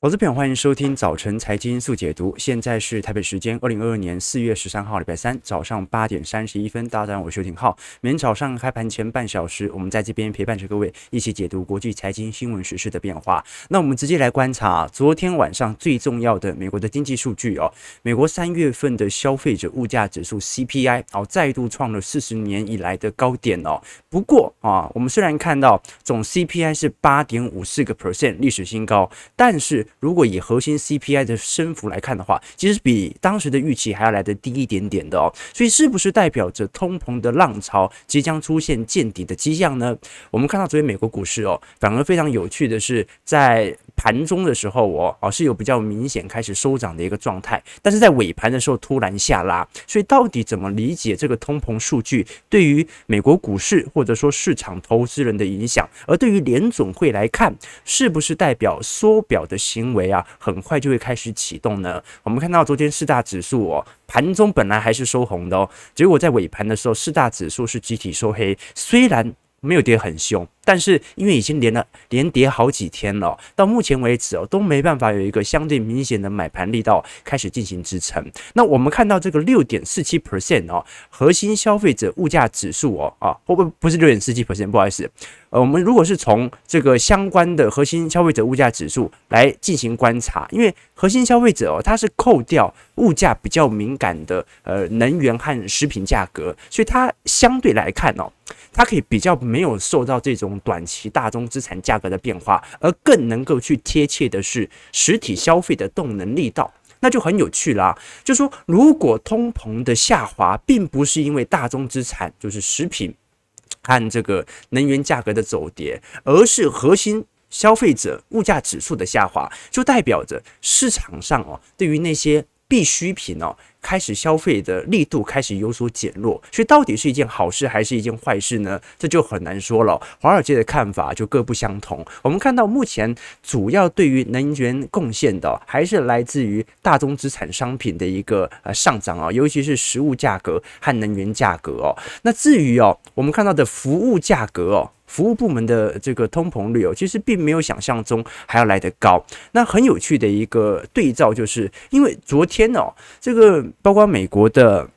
投资朋友，欢迎收听早晨财经速解读。现在是台北时间二零二二年四月十三号，礼拜三早上八点三十一分。大家好，我是邱廷浩。每天早上开盘前半小时，我们在这边陪伴着各位，一起解读国际财经新闻时事的变化。那我们直接来观察昨天晚上最重要的美国的经济数据哦。美国三月份的消费者物价指数 CPI 哦，再度创了四十年以来的高点哦。不过啊，我们虽然看到总 CPI 是八点五四个 percent 历史新高，但是如果以核心 CPI 的升幅来看的话，其实比当时的预期还要来得低一点点的哦。所以是不是代表着通膨的浪潮即将出现见底的迹象呢？我们看到昨天美国股市哦，反而非常有趣的是，在盘中的时候哦，哦是有比较明显开始收涨的一个状态，但是在尾盘的时候突然下拉。所以到底怎么理解这个通膨数据对于美国股市或者说市场投资人的影响？而对于联总会来看，是不是代表缩表的行？为啊，很快就会开始启动呢。我们看到昨天四大指数哦，盘中本来还是收红的哦，结果在尾盘的时候，四大指数是集体收黑，虽然没有跌很凶。但是因为已经连了连跌好几天了，到目前为止哦都没办法有一个相对明显的买盘力道开始进行支撑。那我们看到这个六点四七 percent 哦，核心消费者物价指数哦啊，不不不是六点四七 percent？不好意思，呃，我们如果是从这个相关的核心消费者物价指数来进行观察，因为核心消费者哦，它是扣掉物价比较敏感的呃能源和食品价格，所以它相对来看哦，它可以比较没有受到这种。短期大宗资产价格的变化，而更能够去贴切的是实体消费的动能力道，那就很有趣啦。就说如果通膨的下滑，并不是因为大宗资产，就是食品和这个能源价格的走跌，而是核心消费者物价指数的下滑，就代表着市场上哦，对于那些必需品哦。开始消费的力度开始有所减弱，所以到底是一件好事还是一件坏事呢？这就很难说了。华尔街的看法就各不相同。我们看到目前主要对于能源贡献的还是来自于大宗资产商品的一个呃上涨啊，尤其是食物价格和能源价格哦。那至于哦，我们看到的服务价格哦。服务部门的这个通膨率哦，其实并没有想象中还要来得高。那很有趣的一个对照，就是因为昨天哦，这个包括美国的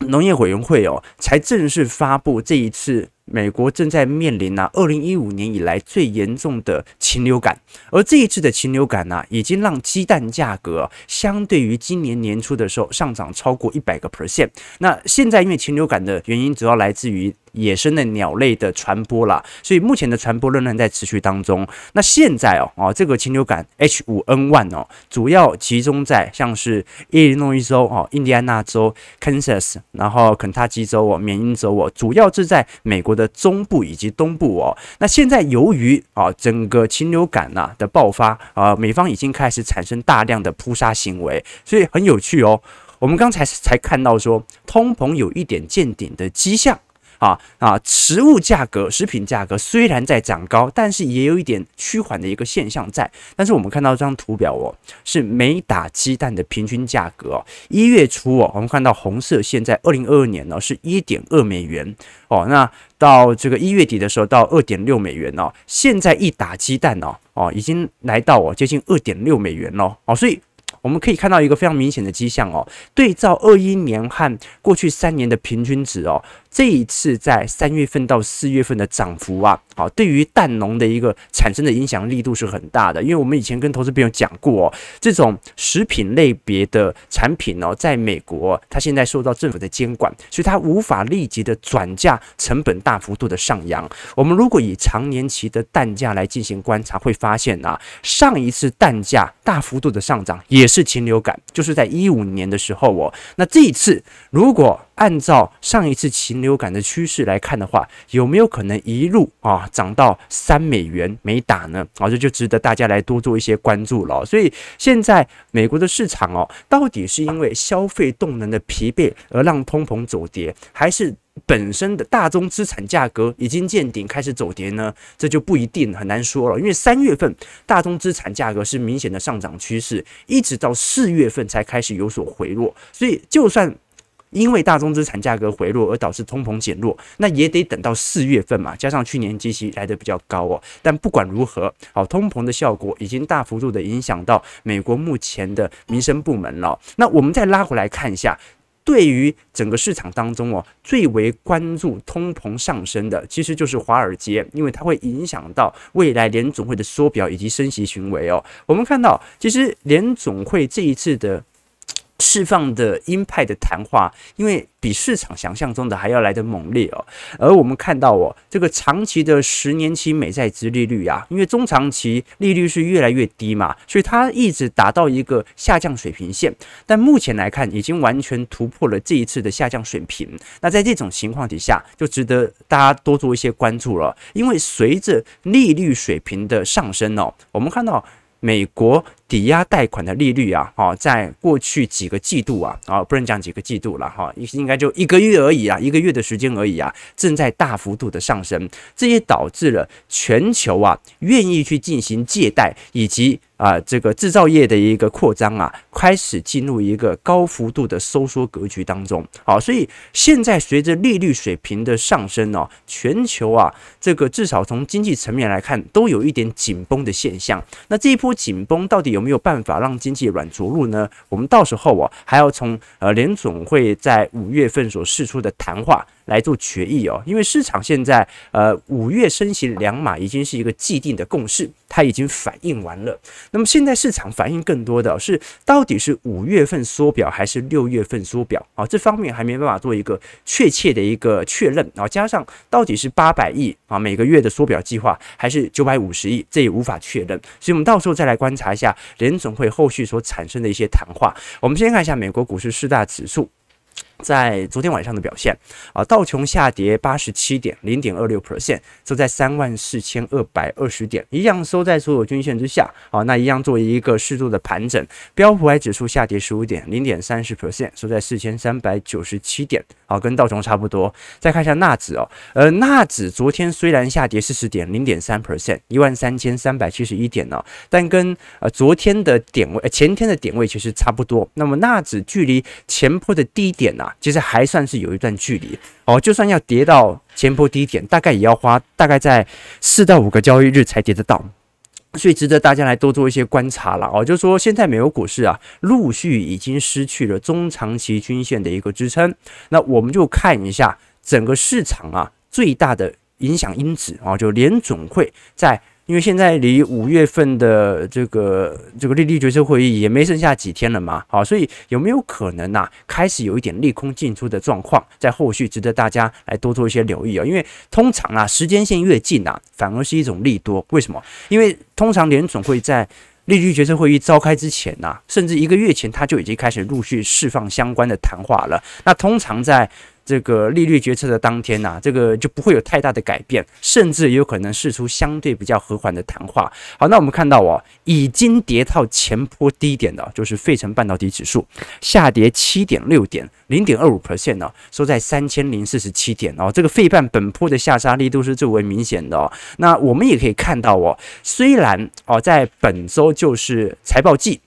农业委员会哦，才正式发布这一次。美国正在面临啊，二零一五年以来最严重的禽流感，而这一次的禽流感呢、已经让鸡蛋价格相对于今年年初的时候上涨超过一百个 percent。那现在因为禽流感的原因主要来自于野生的鸟类的传播啦，所以目前的传播仍然在持续当中。那现在哦哦，这个禽流感 H 五 N 1哦，主要集中在像是伊利诺伊州哦、印第安纳州、Kansas，然后肯塔基州哦、缅因州哦，主要是在美国的中部以及东部哦。那现在由于啊整个禽流感呐的爆发啊，美方已经开始产生大量的扑杀行为，所以很有趣哦。我们刚才才看到说，通膨有一点见顶的迹象。啊啊！食物价格、食品价格虽然在涨高，但是也有一点趋缓的一个现象在。但是我们看到这张图表哦，是每打鸡蛋的平均价格哦。一月初哦，我们看到红色线在二零二二年呢是一点二美元哦。那到这个一月底的时候到二点六美元哦。现在一打鸡蛋哦哦，已经来到哦接近二点六美元了哦。所以我们可以看到一个非常明显的迹象哦，对照二一年和过去三年的平均值哦。这一次在三月份到四月份的涨幅啊，好，对于蛋农的一个产生的影响力度是很大的。因为我们以前跟投资朋友讲过哦，这种食品类别的产品哦，在美国它现在受到政府的监管，所以它无法立即的转嫁，成本大幅度的上扬。我们如果以长年期的蛋价来进行观察，会发现啊，上一次蛋价大幅度的上涨也是禽流感，就是在一五年的时候哦。那这一次如果按照上一次禽流感的趋势来看的话，有没有可能一路啊涨到三美元每打呢？啊，这就值得大家来多做一些关注了。所以现在美国的市场哦，到底是因为消费动能的疲惫而让通膨走跌，还是本身的大宗资产价格已经见顶开始走跌呢？这就不一定，很难说了。因为三月份大宗资产价格是明显的上涨趋势，一直到四月份才开始有所回落。所以就算因为大宗资产价格回落而导致通膨减弱，那也得等到四月份嘛，加上去年基期来得比较高哦。但不管如何，好，通膨的效果已经大幅度的影响到美国目前的民生部门了。那我们再拉回来看一下，对于整个市场当中哦，最为关注通膨上升的，其实就是华尔街，因为它会影响到未来联总会的缩表以及升息行为哦。我们看到，其实联总会这一次的。释放的鹰派的谈话，因为比市场想象中的还要来得猛烈哦。而我们看到哦，这个长期的十年期美债殖利率啊，因为中长期利率是越来越低嘛，所以它一直达到一个下降水平线。但目前来看，已经完全突破了这一次的下降水平。那在这种情况底下，就值得大家多做一些关注了。因为随着利率水平的上升哦，我们看到美国。抵押贷款的利率啊，哦，在过去几个季度啊，啊，不能讲几个季度了哈，应该就一个月而已啊，一个月的时间而已啊，正在大幅度的上升，这也导致了全球啊愿意去进行借贷以及啊这个制造业的一个扩张啊，开始进入一个高幅度的收缩格局当中。好，所以现在随着利率水平的上升哦，全球啊这个至少从经济层面来看，都有一点紧绷的现象。那这一波紧绷到底有没有办法让经济软着陆呢？我们到时候啊，还要从呃联总会在五月份所释出的谈话来做决议哦。因为市场现在呃五月升息两码已经是一个既定的共识，它已经反映完了。那么现在市场反映更多的是到底是五月份缩表还是六月份缩表啊？这方面还没办法做一个确切的一个确认啊。加上到底是八百亿啊每个月的缩表计划，还是九百五十亿，这也无法确认。所以我们到时候再来观察一下联总会后续所产生的一些谈话。我们先看一下美国股市四大指数。在昨天晚上的表现啊，道琼下跌八十七点零点二六 percent，收在三万四千二百二十点，一样收在所有均线之下啊。那一样作为一个适度的盘整，标普 I 指数下跌十五点零点三十 percent，收在四千三百九十七点，啊，跟道琼差不多。再看一下纳指哦，呃，纳指昨天虽然下跌四十点零点三 percent，一万三千三百七十一点呢，但跟呃昨天的点位、呃前天的点位其实差不多。那么纳指距离前波的低点啊。其实还算是有一段距离哦，就算要跌到前波低点，大概也要花大概在四到五个交易日才跌得到，所以值得大家来多做一些观察了哦。就是说，现在美国股市啊，陆续已经失去了中长期均线的一个支撑，那我们就看一下整个市场啊最大的影响因子啊，就联准会在。因为现在离五月份的这个这个利率决策会议也没剩下几天了嘛，好，所以有没有可能呐、啊，开始有一点利空进出的状况，在后续值得大家来多做一些留意啊、哦。因为通常啊，时间线越近啊，反而是一种利多。为什么？因为通常联总会在利率决策会议召开之前呐、啊，甚至一个月前，他就已经开始陆续释放相关的谈话了。那通常在这个利率决策的当天呐、啊，这个就不会有太大的改变，甚至有可能试出相对比较和缓的谈话。好，那我们看到哦，已经跌到前坡低点的，就是费城半导体指数下跌七点六点，零点二五 percent 呢，收在三千零四十七点哦。这个费半本坡的下杀力度是最为明显的哦。那我们也可以看到哦，虽然哦，在本周就是财报季。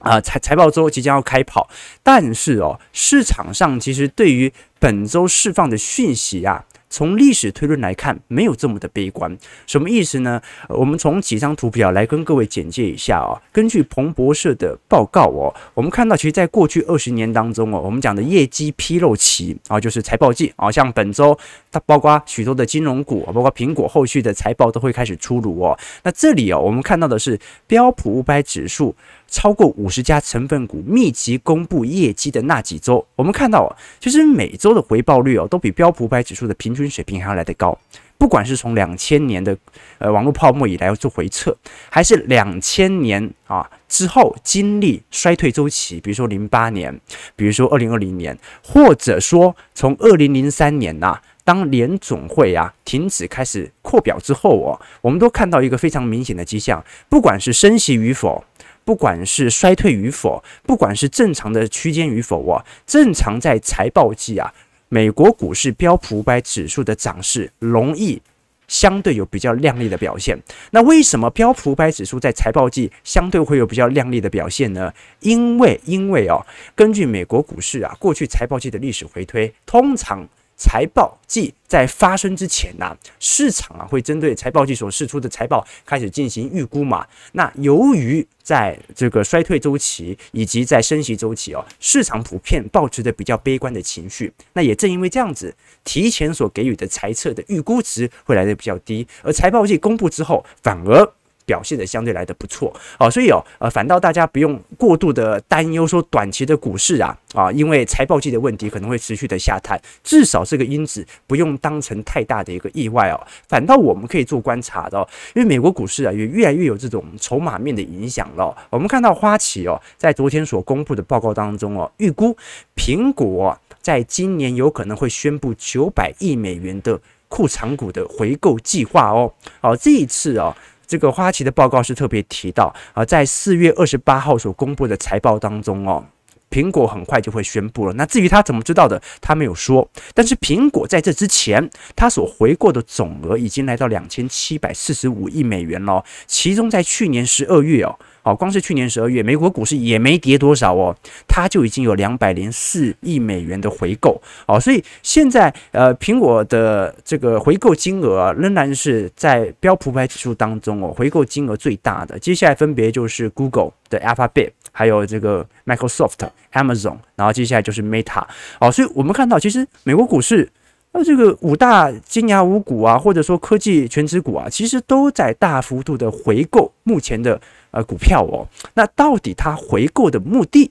啊，财财报周即将要开跑，但是哦，市场上其实对于本周释放的讯息啊。从历史推论来看，没有这么的悲观。什么意思呢？我们从几张图表来跟各位简介一下哦。根据彭博社的报告哦，我们看到，其实在过去二十年当中哦，我们讲的业绩披露期啊，就是财报季啊，像本周它包括许多的金融股，包括苹果后续的财报都会开始出炉哦。那这里哦，我们看到的是标普五百指数超过五十家成分股密集公布业绩的那几周，我们看到哦，其实每周的回报率哦，都比标普五百指数的平均。水平还要来得高，不管是从两千年的呃网络泡沫以来做回撤，还是两千年啊之后经历衰退周期，比如说零八年，比如说二零二零年，或者说从二零零三年呐、当联总会啊停止开始扩表之后哦，我们都看到一个非常明显的迹象，不管是升息与否，不管是衰退与否，不管是正常的区间与否啊，正常在财报季啊。美国股市标普五百指数的涨势容易相对有比较亮丽的表现。那为什么标普五百指数在财报季相对会有比较亮丽的表现呢？因为因为哦，根据美国股市啊过去财报季的历史回推，通常。财报季在发生之前呢、市场啊会针对财报季所释出的财报开始进行预估嘛。那由于在这个衰退周期以及在升息周期哦，市场普遍抱持着比较悲观的情绪。那也正因为这样子，提前所给予的财测的预估值会来的比较低，而财报季公布之后，反而。表现的相对来的不错哦，所以哦，呃，反倒大家不用过度的担忧说短期的股市啊啊，因为财报季的问题可能会持续的下探，至少这个因子不用当成太大的一个意外哦。反倒我们可以做观察的，因为美国股市啊也越来越有这种筹码面的影响了。我们看到花旗哦，在昨天所公布的报告当中哦，预估苹果在今年有可能会宣布九百亿美元的库藏股的回购计划哦。好，这一次哦。这个花旗的报告是特别提到啊，在四月二十八号所公布的财报当中哦，苹果很快就会宣布了。那至于他怎么知道的，他没有说。但是苹果在这之前，他所回购的总额已经来到两千七百四十五亿美元了，其中在去年十二月哦。好，光是去年十二月，美国股市也没跌多少哦，它就已经有两百零四亿美元的回购。哦，所以现在呃，苹果的这个回购金额，仍然是在标普五百指数当中哦，回购金额最大的。接下来分别就是 Google 的 Alphabet，还有这个 Microsoft、Amazon，然后接下来就是 Meta。好，所以我们看到，其实美国股市。那这个五大金牙五股啊，或者说科技全职股啊，其实都在大幅度的回购目前的呃股票哦。那到底它回购的目的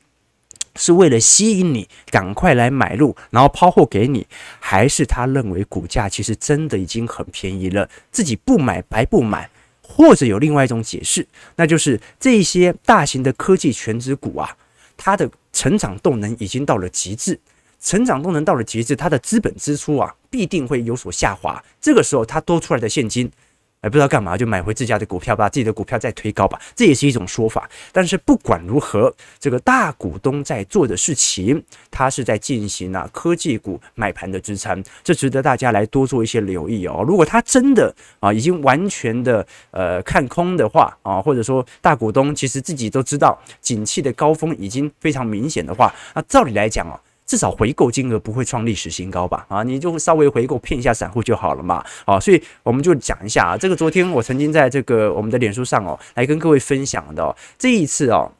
是为了吸引你赶快来买入，然后抛货给你，还是他认为股价其实真的已经很便宜了，自己不买白不买？或者有另外一种解释，那就是这些大型的科技全值股啊，它的成长动能已经到了极致。成长动能到了极致，它的资本支出啊必定会有所下滑。这个时候，它多出来的现金，哎，不知道干嘛，就买回自家的股票，把自己的股票再推高吧。这也是一种说法。但是不管如何，这个大股东在做的事情，它是在进行啊科技股买盘的支撑，这值得大家来多做一些留意哦。如果他真的啊已经完全的呃看空的话啊，或者说大股东其实自己都知道景气的高峰已经非常明显的话，那照理来讲哦。至少回购金额不会创历史新高吧？啊，你就稍微回购骗一下散户就好了嘛。啊，所以我们就讲一下啊，这个昨天我曾经在这个我们的脸书上哦，来跟各位分享的哦，这一次哦，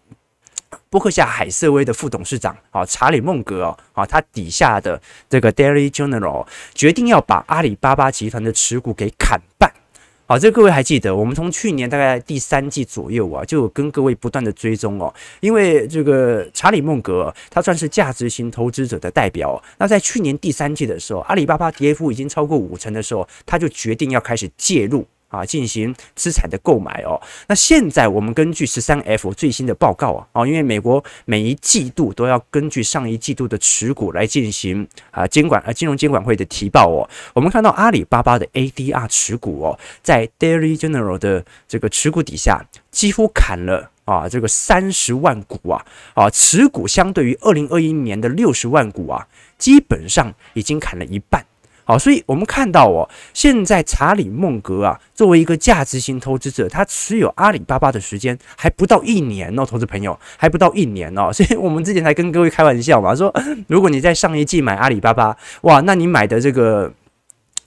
波克夏海瑟威的副董事长啊查理孟格哦，啊，他底下的这个 Daily General 决定要把阿里巴巴集团的持股给砍半。好，这各位还记得，我们从去年大概第三季左右啊，就跟各位不断的追踪哦。因为这个查理孟格，他算是价值型投资者的代表。那在去年第三季的时候，阿里巴巴跌幅已经超过五成的时候，他就决定要开始介入。啊，进行资产的购买哦。那现在我们根据十三 F 最新的报告啊，哦，因为美国每一季度都要根据上一季度的持股来进行啊监管啊金融监管会的提报哦。我们看到阿里巴巴的 ADR 持股哦，在 Daily General 的这个持股底下，几乎砍了啊这个三十万股啊啊持股相对于二零二一年的六十万股啊，基本上已经砍了一半。好，所以我们看到哦，现在查理孟格啊，作为一个价值型投资者，他持有阿里巴巴的时间还不到一年哦，投资朋友还不到一年哦，所以我们之前还跟各位开玩笑嘛，说如果你在上一季买阿里巴巴，哇，那你买的这个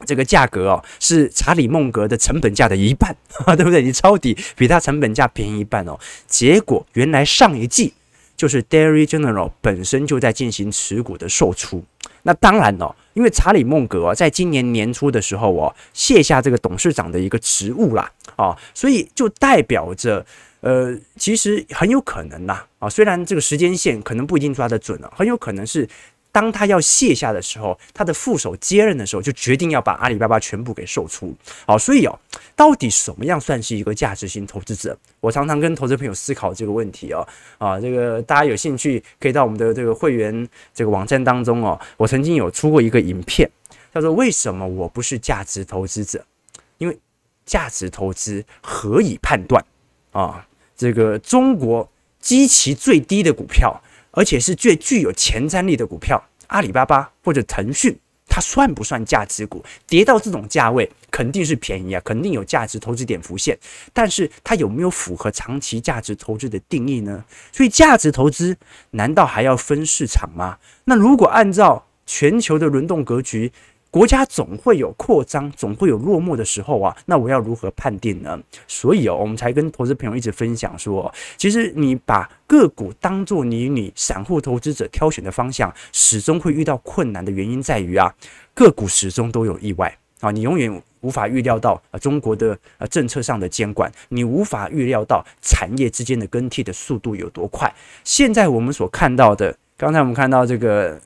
这个价格哦，是查理孟格的成本价的一半，对不对？你抄底比他成本价便宜一半哦，结果原来上一季就是 Dairy General 本身就在进行持股的售出。那当然了，因为查理孟格在今年年初的时候哦，卸下这个董事长的一个职务啦，啊，所以就代表着，呃，其实很有可能啦，啊，虽然这个时间线可能不一定抓得准了，很有可能是。当他要卸下的时候，他的副手接任的时候，就决定要把阿里巴巴全部给售出。好，所以哦，到底什么样算是一个价值型投资者？我常常跟投资朋友思考这个问题哦。啊，这个大家有兴趣可以到我们的这个会员这个网站当中哦。我曾经有出过一个影片，叫做“为什么我不是价值投资者？”因为价值投资何以判断啊？这个中国基期最低的股票。而且是最具有前瞻力的股票，阿里巴巴或者腾讯，它算不算价值股？跌到这种价位，肯定是便宜啊，肯定有价值投资点浮现。但是它有没有符合长期价值投资的定义呢？所以价值投资难道还要分市场吗？那如果按照全球的轮动格局，国家总会有扩张，总会有落寞的时候啊。那我要如何判定呢？所以哦，我们才跟投资朋友一直分享说，其实你把个股当做你你散户投资者挑选的方向，始终会遇到困难的原因在于啊，个股始终都有意外啊，你永远无法预料到啊中国的呃政策上的监管，你无法预料到产业之间的更替的速度有多快。现在我们所看到的，刚才我们看到这个。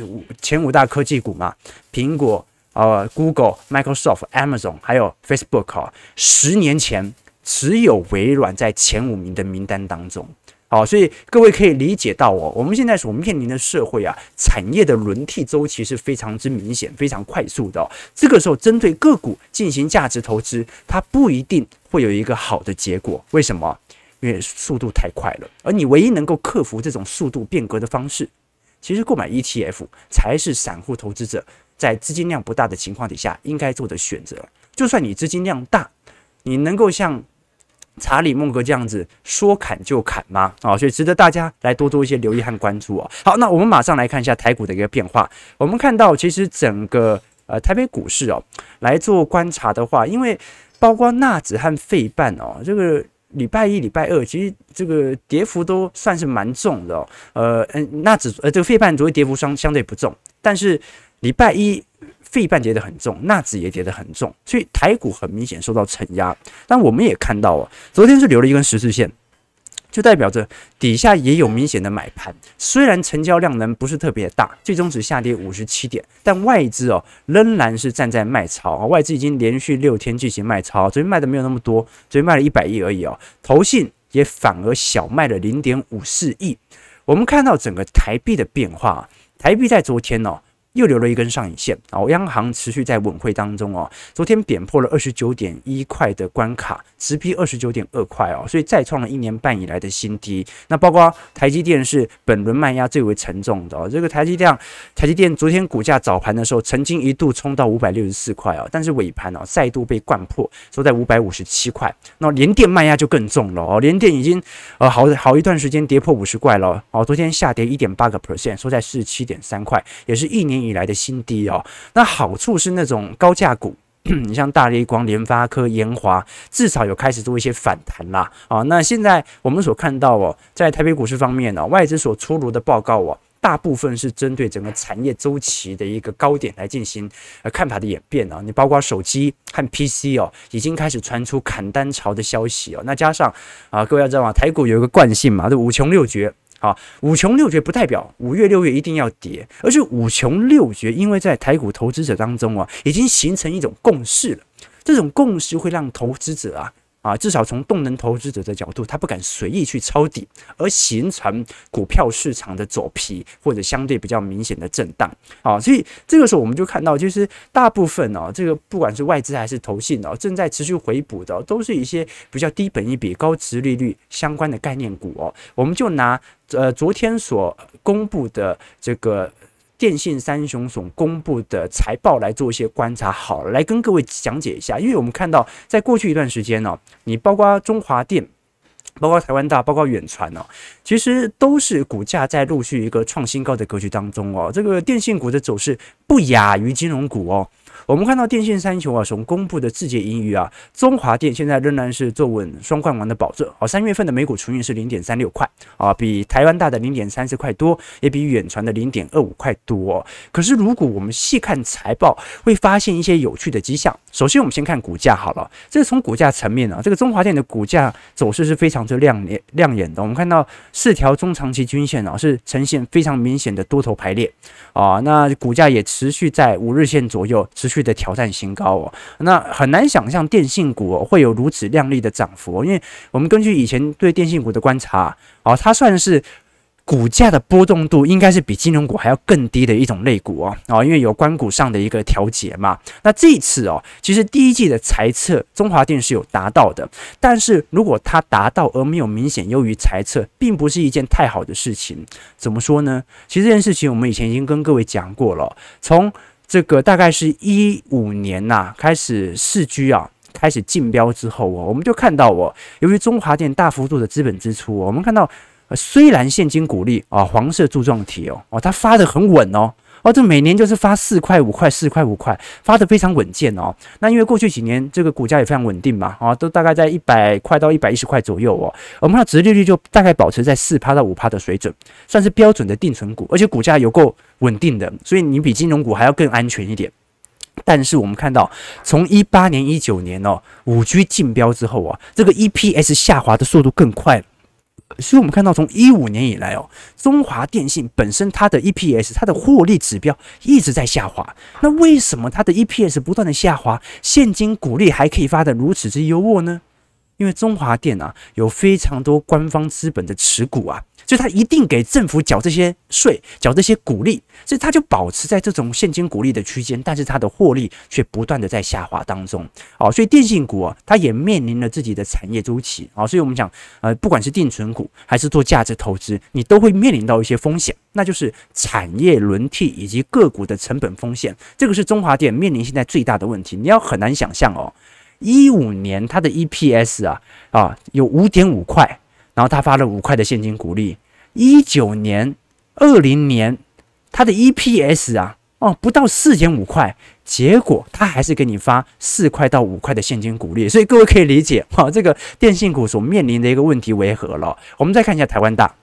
五前五大科技股嘛，苹果、呃，Google、Microsoft、Amazon，还有 Facebook 哈，十年前只有微软在前五名的名单当中，好，所以各位可以理解到哦，我们现在所面临的社会啊，产业的轮替周期是非常之明显、非常快速的。这个时候，针对个股进行价值投资，它不一定会有一个好的结果。为什么？因为速度太快了，而你唯一能够克服这种速度变革的方式。其实购买 ETF 才是散户投资者在资金量不大的情况底下应该做的选择。就算你资金量大，你能够像查理孟格这样子说砍就砍吗？啊，所以值得大家来多多一些留意和关注啊。好，那我们马上来看一下台股的一个变化。我们看到，其实整个呃台北股市哦来做观察的话，因为包括纳指和费半哦这个。礼拜一、礼拜二，其实这个跌幅都算是蛮重的哦。呃，嗯，纳指呃，这个费半昨天跌幅相相对不重，但是礼拜一费半跌得很重，纳指也跌得很重，所以台股很明显受到承压。但我们也看到啊，昨天是留了一根十字线。就代表着底下也有明显的买盘，虽然成交量能不是特别大，最终只下跌五十七点，但外资哦仍然是站在卖超啊，外资已经连续六天进行卖超，昨天卖的没有那么多，昨天卖了一百亿而已哦，投信也反而小卖了零点五四亿。我们看到整个台币的变化，台币在昨天哦。又留了一根上影线哦，央行持续在稳会当中哦，昨天贬破了二十九点一块的关卡，直逼二十九点二块哦，所以再创了一年半以来的新低。那包括台积电是本轮卖压最为沉重的哦，这个台积电，台积电昨天股价早盘的时候曾经一度冲到五百六十四块哦，但是尾盘哦再度被掼破，收在五百五十七块。那联电卖压就更重了哦，联电已经呃好好一段时间跌破五十块了哦，昨天下跌一点八个 percent，收在四十七点三块，也是一年。以以来的新低哦，那好处是那种高价股，你像大立光、联发科、研华，至少有开始做一些反弹啦啊。那现在我们所看到哦，在台北股市方面呢，外资所出炉的报告哦，大部分是针对整个产业周期的一个高点来进行呃看法的演变啊。你包括手机和 PC 哦，已经开始传出砍单潮的消息哦。那加上啊，各位要知道啊，台股有一个惯性嘛，就五穷六绝。好，五穷六绝不代表五月六月一定要跌，而是五穷六绝，因为在台股投资者当中啊，已经形成一种共识了。这种共识会让投资者啊。啊，至少从动能投资者的角度，他不敢随意去抄底，而形成股票市场的走皮或者相对比较明显的震荡。啊，所以这个时候我们就看到，就是大部分哦，这个不管是外资还是投信哦，正在持续回补的，都是一些比较低本益比、高值利率相关的概念股哦。我们就拿呃昨天所公布的这个。电信三雄所公布的财报来做一些观察，好，来跟各位讲解一下。因为我们看到，在过去一段时间呢，你包括中华电、包括台湾大、包括远传哦，其实都是股价在陆续一个创新高的格局当中哦。这个电信股的走势不亚于金融股哦。我们看到电信三雄啊，所公布的自结盈余啊，中华电现在仍然是坐稳双冠王的宝座。哦，三月份的每股纯益是零点三六块啊，比台湾大的零点三四块多，也比远传的零点二五块多。可是如果我们细看财报，会发现一些有趣的迹象。首先，我们先看股价好了，这是从股价层面啊，这个中华电的股价走势是非常之亮眼亮眼的。我们看到四条中长期均线啊，是呈现非常明显的多头排列啊，那股价也持续在五日线左右持续。的挑战新高哦，那很难想象电信股会有如此亮丽的涨幅，因为我们根据以前对电信股的观察哦，它算是股价的波动度应该是比金融股还要更低的一种类股哦哦，因为有关股上的一个调节嘛。那这一次哦，其实第一季的财测中华电是有达到的，但是如果它达到而没有明显优于财测，并不是一件太好的事情。怎么说呢？其实这件事情我们以前已经跟各位讲过了，从这个大概是一五年呐、啊，开始市居啊，开始竞标之后哦，我们就看到哦，由于中华电大幅度的资本支出，我们看到虽然现金股利啊，黄色柱状体哦，哦，它发的很稳哦。哦，这每年就是发四块五块，四块五块，发的非常稳健哦。那因为过去几年这个股价也非常稳定嘛，啊，都大概在一百块到一百一十块左右哦。我们看殖利率就大概保持在四趴到五趴的水准，算是标准的定存股，而且股价有够稳定的，所以你比金融股还要更安全一点。但是我们看到，从一八年、一九年哦，五 G 竞标之后啊，这个 EPS 下滑的速度更快了。所以，我们看到从一五年以来哦，中华电信本身它的 EPS、它的获利指标一直在下滑。那为什么它的 EPS 不断的下滑，现金股利还可以发得如此之优渥呢？因为中华电啊，有非常多官方资本的持股啊。所以它一定给政府缴这些税，缴这些股利，所以它就保持在这种现金股利的区间，但是它的获利却不断的在下滑当中。哦，所以电信股啊，它也面临了自己的产业周期。哦，所以我们讲，呃，不管是定存股还是做价值投资，你都会面临到一些风险，那就是产业轮替以及个股的成本风险。这个是中华电面临现在最大的问题。你要很难想象哦，一五年它的 EPS 啊啊有五点五块。然后他发了五块的现金股利，一九年、二零年，他的 EPS 啊，哦，不到四点五块，结果他还是给你发四块到五块的现金股利，所以各位可以理解哈，这个电信股所面临的一个问题为何了。我们再看一下台湾大，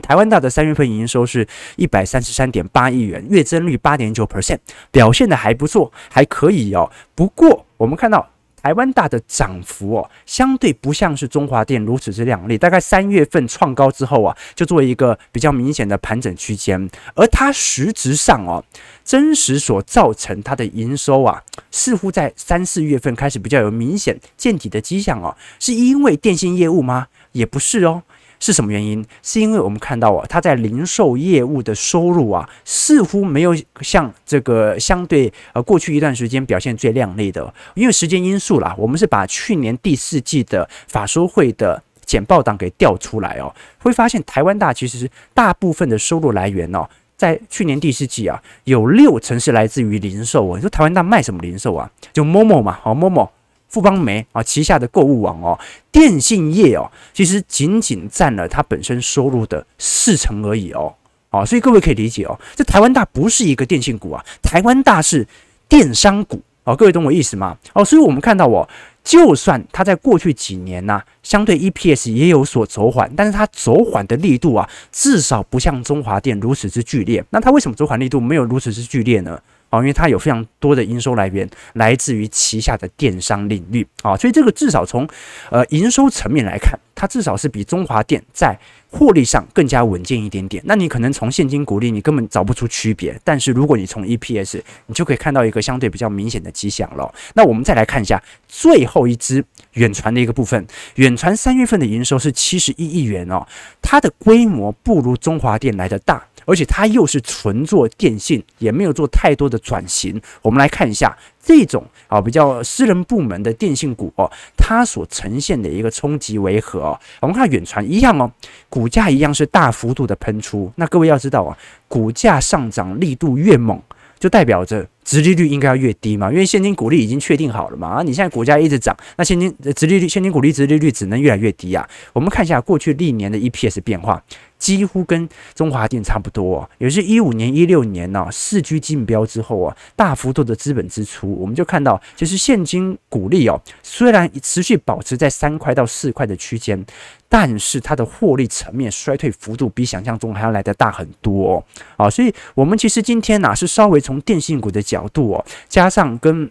台湾大的三月份营收是一百三十三点八亿元，月增率八点九 percent，表现的还不错，还可以哦。不过我们看到。台湾大的涨幅哦，相对不像是中华电如此之亮丽。大概三月份创高之后啊，就做一个比较明显的盘整区间。而它实质上哦，真实所造成它的营收啊，似乎在三四月份开始比较有明显见底的迹象哦。是因为电信业务吗？也不是哦。是什么原因？是因为我们看到啊，它在零售业务的收入啊，似乎没有像这个相对呃过去一段时间表现最亮丽的。因为时间因素啦，我们是把去年第四季的法说会的简报档给调出来哦，会发现台湾大其实大部分的收入来源哦，在去年第四季啊，有六成是来自于零售啊。你说台湾大卖什么零售啊？就 Momo 嘛，好 Momo。富邦媒啊旗下的购物网哦，电信业哦，其实仅仅占了它本身收入的四成而已哦，啊，所以各位可以理解哦，这台湾大不是一个电信股啊，台湾大是电商股哦，各位懂我意思吗？哦，所以我们看到哦，就算它在过去几年呐，相对 EPS 也有所走缓，但是它走缓的力度啊，至少不像中华电如此之剧烈。那它为什么走缓力度没有如此之剧烈呢？哦，因为它有非常多的营收来源来自于旗下的电商领域啊，所以这个至少从呃营收层面来看，它至少是比中华电在获利上更加稳健一点点。那你可能从现金股利你根本找不出区别，但是如果你从 EPS，你就可以看到一个相对比较明显的迹象了。那我们再来看一下最后一支远传的一个部分，远传三月份的营收是七十一亿元哦，它的规模不如中华电来的大。而且它又是纯做电信，也没有做太多的转型。我们来看一下这种啊比较私人部门的电信股哦，它所呈现的一个冲击为何？我们看远传一样哦，股价一样是大幅度的喷出。那各位要知道啊，股价上涨力度越猛，就代表着殖利率应该要越低嘛，因为现金股利已经确定好了嘛。啊，你现在股价一直涨，那现金殖利率、现金股利殖利率只能越来越低啊。我们看一下过去历年的 EPS 变化。几乎跟中华电差不多哦，也是一五年、一六年呢，四 G 竞标之后啊，大幅度的资本支出，我们就看到，其实现金股利哦，虽然持续保持在三块到四块的区间，但是它的获利层面衰退幅度比想象中还要来得大很多哦。啊，所以我们其实今天呢，是稍微从电信股的角角度哦，加上跟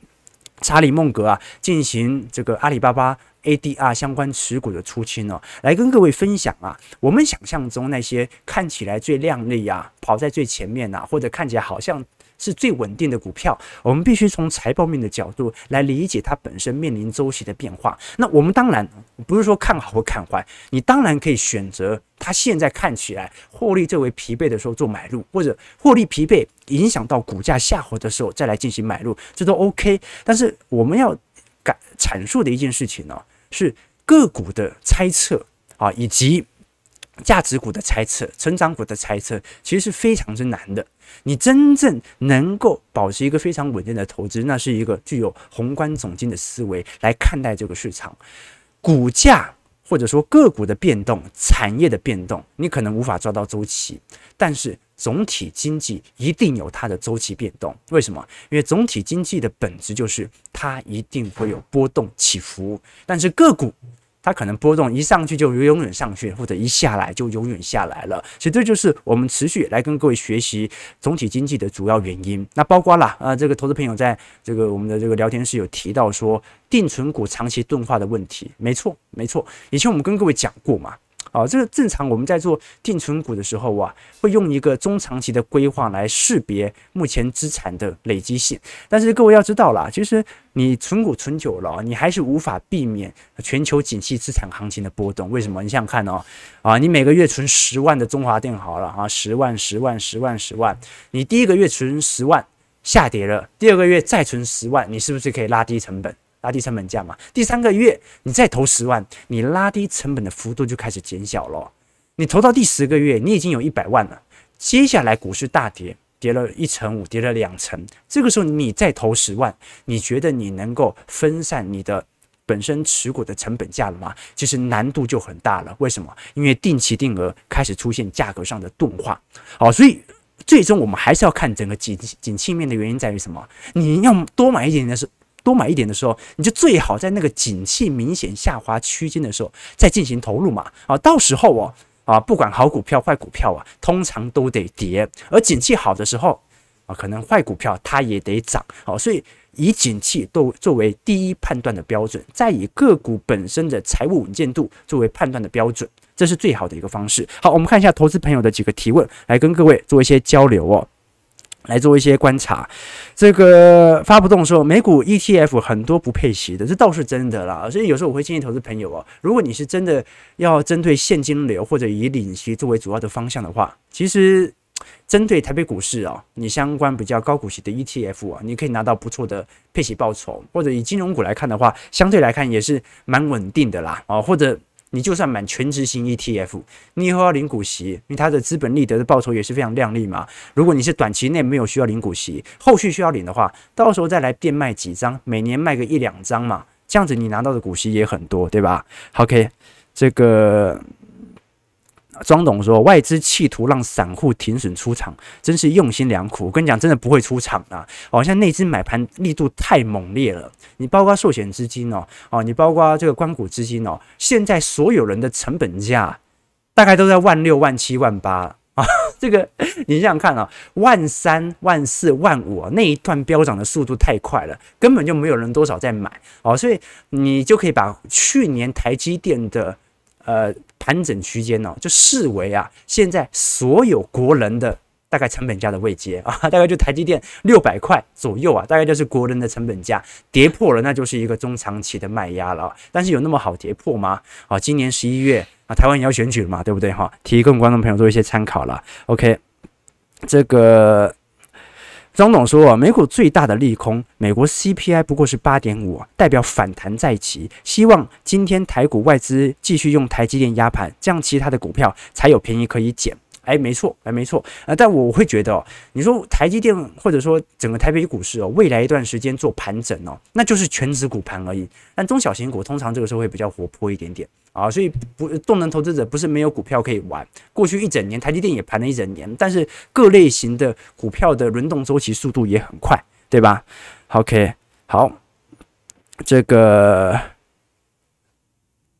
查理孟格啊进行这个阿里巴巴。ADR 相关持股的出清哦，来跟各位分享啊，我们想象中那些看起来最靓丽啊，跑在最前面呐，或者看起来好像是最稳定的股票，我们必须从财报面的角度来理解它本身面临周期的变化。那我们当然不是说看好或看坏，你当然可以选择它现在看起来获利最为疲惫的时候做买入，或者获利疲惫影响到股价下滑的时候再来进行买入，这都 OK。但是我们要感阐述的一件事情呢，是个股的猜测啊，以及价值股的猜测、成长股的猜测，其实是非常之难的。你真正能够保持一个非常稳定的投资，那是一个具有宏观总经的思维来看待这个市场，股价或者说个股的变动、产业的变动，你可能无法抓到周期，但是总体经济一定有它的周期变动。为什么？因为总体经济的本质就是它一定会有波动起伏，但是个股。它可能波动一上去就永远上去，或者一下来就永远下来了。其实这就是我们持续来跟各位学习总体经济的主要原因。那包括啦，呃，这个投资朋友在这个我们的这个聊天室有提到说，定存股长期钝化的问题。没错，没错，以前我们跟各位讲过嘛。啊，这个正常我们在做定存股的时候啊，会用一个中长期的规划来识别目前资产的累积性。但是各位要知道啦，其实你存股存久了，你还是无法避免全球景气资产行情的波动。为什么？你想想看哦，啊，你每个月存十万的中华电好了啊，十万、十万、十万、十万，你第一个月存十万下跌了，第二个月再存十万，你是不是可以拉低成本？拉低成本价嘛，第三个月你再投十万，你拉低成本的幅度就开始减小了。你投到第十个月，你已经有一百万了。接下来股市大跌，跌了一成五，跌了两成，这个时候你再投十万，你觉得你能够分散你的本身持股的成本价了吗？其实难度就很大了。为什么？因为定期定额开始出现价格上的钝化。好，所以最终我们还是要看整个景景气面的原因在于什么？你要多买一点的是。多买一点的时候，你就最好在那个景气明显下滑区间的时候再进行投入嘛。啊，到时候哦，啊，不管好股票坏股票啊，通常都得跌。而景气好的时候啊，可能坏股票它也得涨。好，所以以景气都作为第一判断的标准，再以个股本身的财务稳健度作为判断的标准，这是最好的一个方式。好，我们看一下投资朋友的几个提问，来跟各位做一些交流哦。来做一些观察，这个发不动说美股 ETF 很多不配息的，这倒是真的啦。所以有时候我会建议投资朋友哦，如果你是真的要针对现金流或者以领息作为主要的方向的话，其实针对台北股市啊，你相关比较高股息的 ETF 啊，你可以拿到不错的配息报酬，或者以金融股来看的话，相对来看也是蛮稳定的啦啊，或者。你就算买全职型 ETF，你以后要领股息，因为它的资本利得的报酬也是非常亮丽嘛。如果你是短期内没有需要领股息，后续需要领的话，到时候再来变卖几张，每年卖个一两张嘛，这样子你拿到的股息也很多，对吧？OK，这个。庄董说：“外资企图让散户停损出场，真是用心良苦。我跟你讲，真的不会出场啊！好像内资买盘力度太猛烈了。你包括寿险资金哦，哦，你包括这个关股资金哦，现在所有人的成本价大概都在万六、万七、万八啊。这个你想想看啊，万三、万四、万五那一段飙涨的速度太快了，根本就没有人多少在买哦，所以你就可以把去年台积电的。”呃，盘整区间呢，就视为啊，现在所有国人的大概成本价的位阶啊，大概就台积电六百块左右啊，大概就是国人的成本价，跌破了，那就是一个中长期的卖压了。但是有那么好跌破吗？啊，今年十一月啊，台湾也要选举了嘛，对不对哈？提供观众朋友做一些参考了。OK，这个。张总说啊，美股最大的利空，美国 CPI 不过是八点五，代表反弹在即。希望今天台股外资继续用台积电压盘，这样其他的股票才有便宜可以捡。哎，没错，哎，没错，啊，但我会觉得哦，你说台积电或者说整个台北股市哦，未来一段时间做盘整哦，那就是全指股盘而已。但中小型股通常这个时候会比较活泼一点点啊，所以不动能投资者不是没有股票可以玩。过去一整年台积电也盘了一整年，但是各类型的股票的轮动周期速度也很快，对吧？OK，好，这个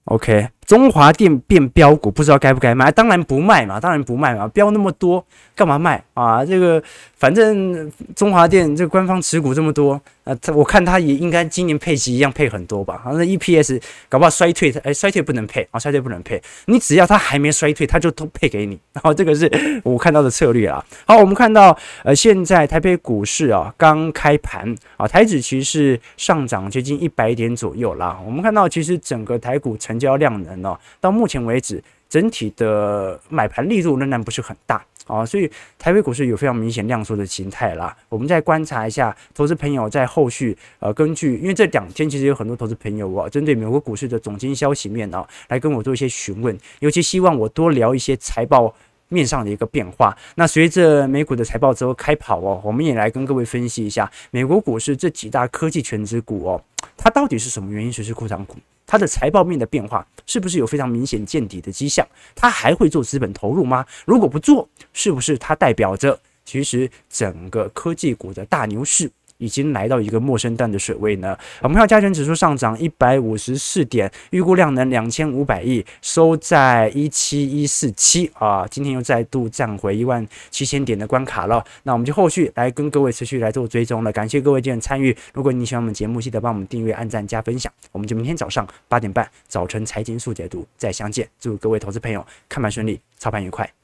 OK。中华电变标股，不知道该不该卖？当然不卖嘛，当然不卖嘛，标那么多，干嘛卖啊？这个反正中华电这官方持股这么多，呃，我看他也应该今年配息一样配很多吧？好像 EPS 搞不好衰退，哎，衰退不能配啊，衰退不能配。你只要它还没衰退，它就都配给你。然后这个是我看到的策略啊。好，我们看到呃，现在台北股市啊刚开盘啊，台指其实上涨接近一百点左右啦。我们看到其实整个台股成交量呢。能哦，到目前为止整体的买盘力度仍然不是很大啊，所以台北股市有非常明显量缩的形态啦。我们再观察一下，投资朋友在后续呃根据，因为这两天其实有很多投资朋友啊，针对美国股市的总经消息面哦，来跟我做一些询问，尤其希望我多聊一些财报。面上的一个变化，那随着美股的财报之后开跑哦，我们也来跟各位分析一下美国股市这几大科技权值股哦，它到底是什么原因实施库藏股？它的财报面的变化是不是有非常明显见底的迹象？它还会做资本投入吗？如果不做，是不是它代表着其实整个科技股的大牛市？已经来到一个陌生蛋的水位呢。我们看加权指数上涨一百五十四点，预估量能两千五百亿，收在一七一四七啊。今天又再度站回一万七千点的关卡了。那我们就后续来跟各位持续来做追踪了。感谢各位今天参与。如果你喜欢我们节目，记得帮我们订阅、按赞、加分享。我们就明天早上八点半早晨财经速解读再相见。祝各位投资朋友看盘顺利，操盘愉快。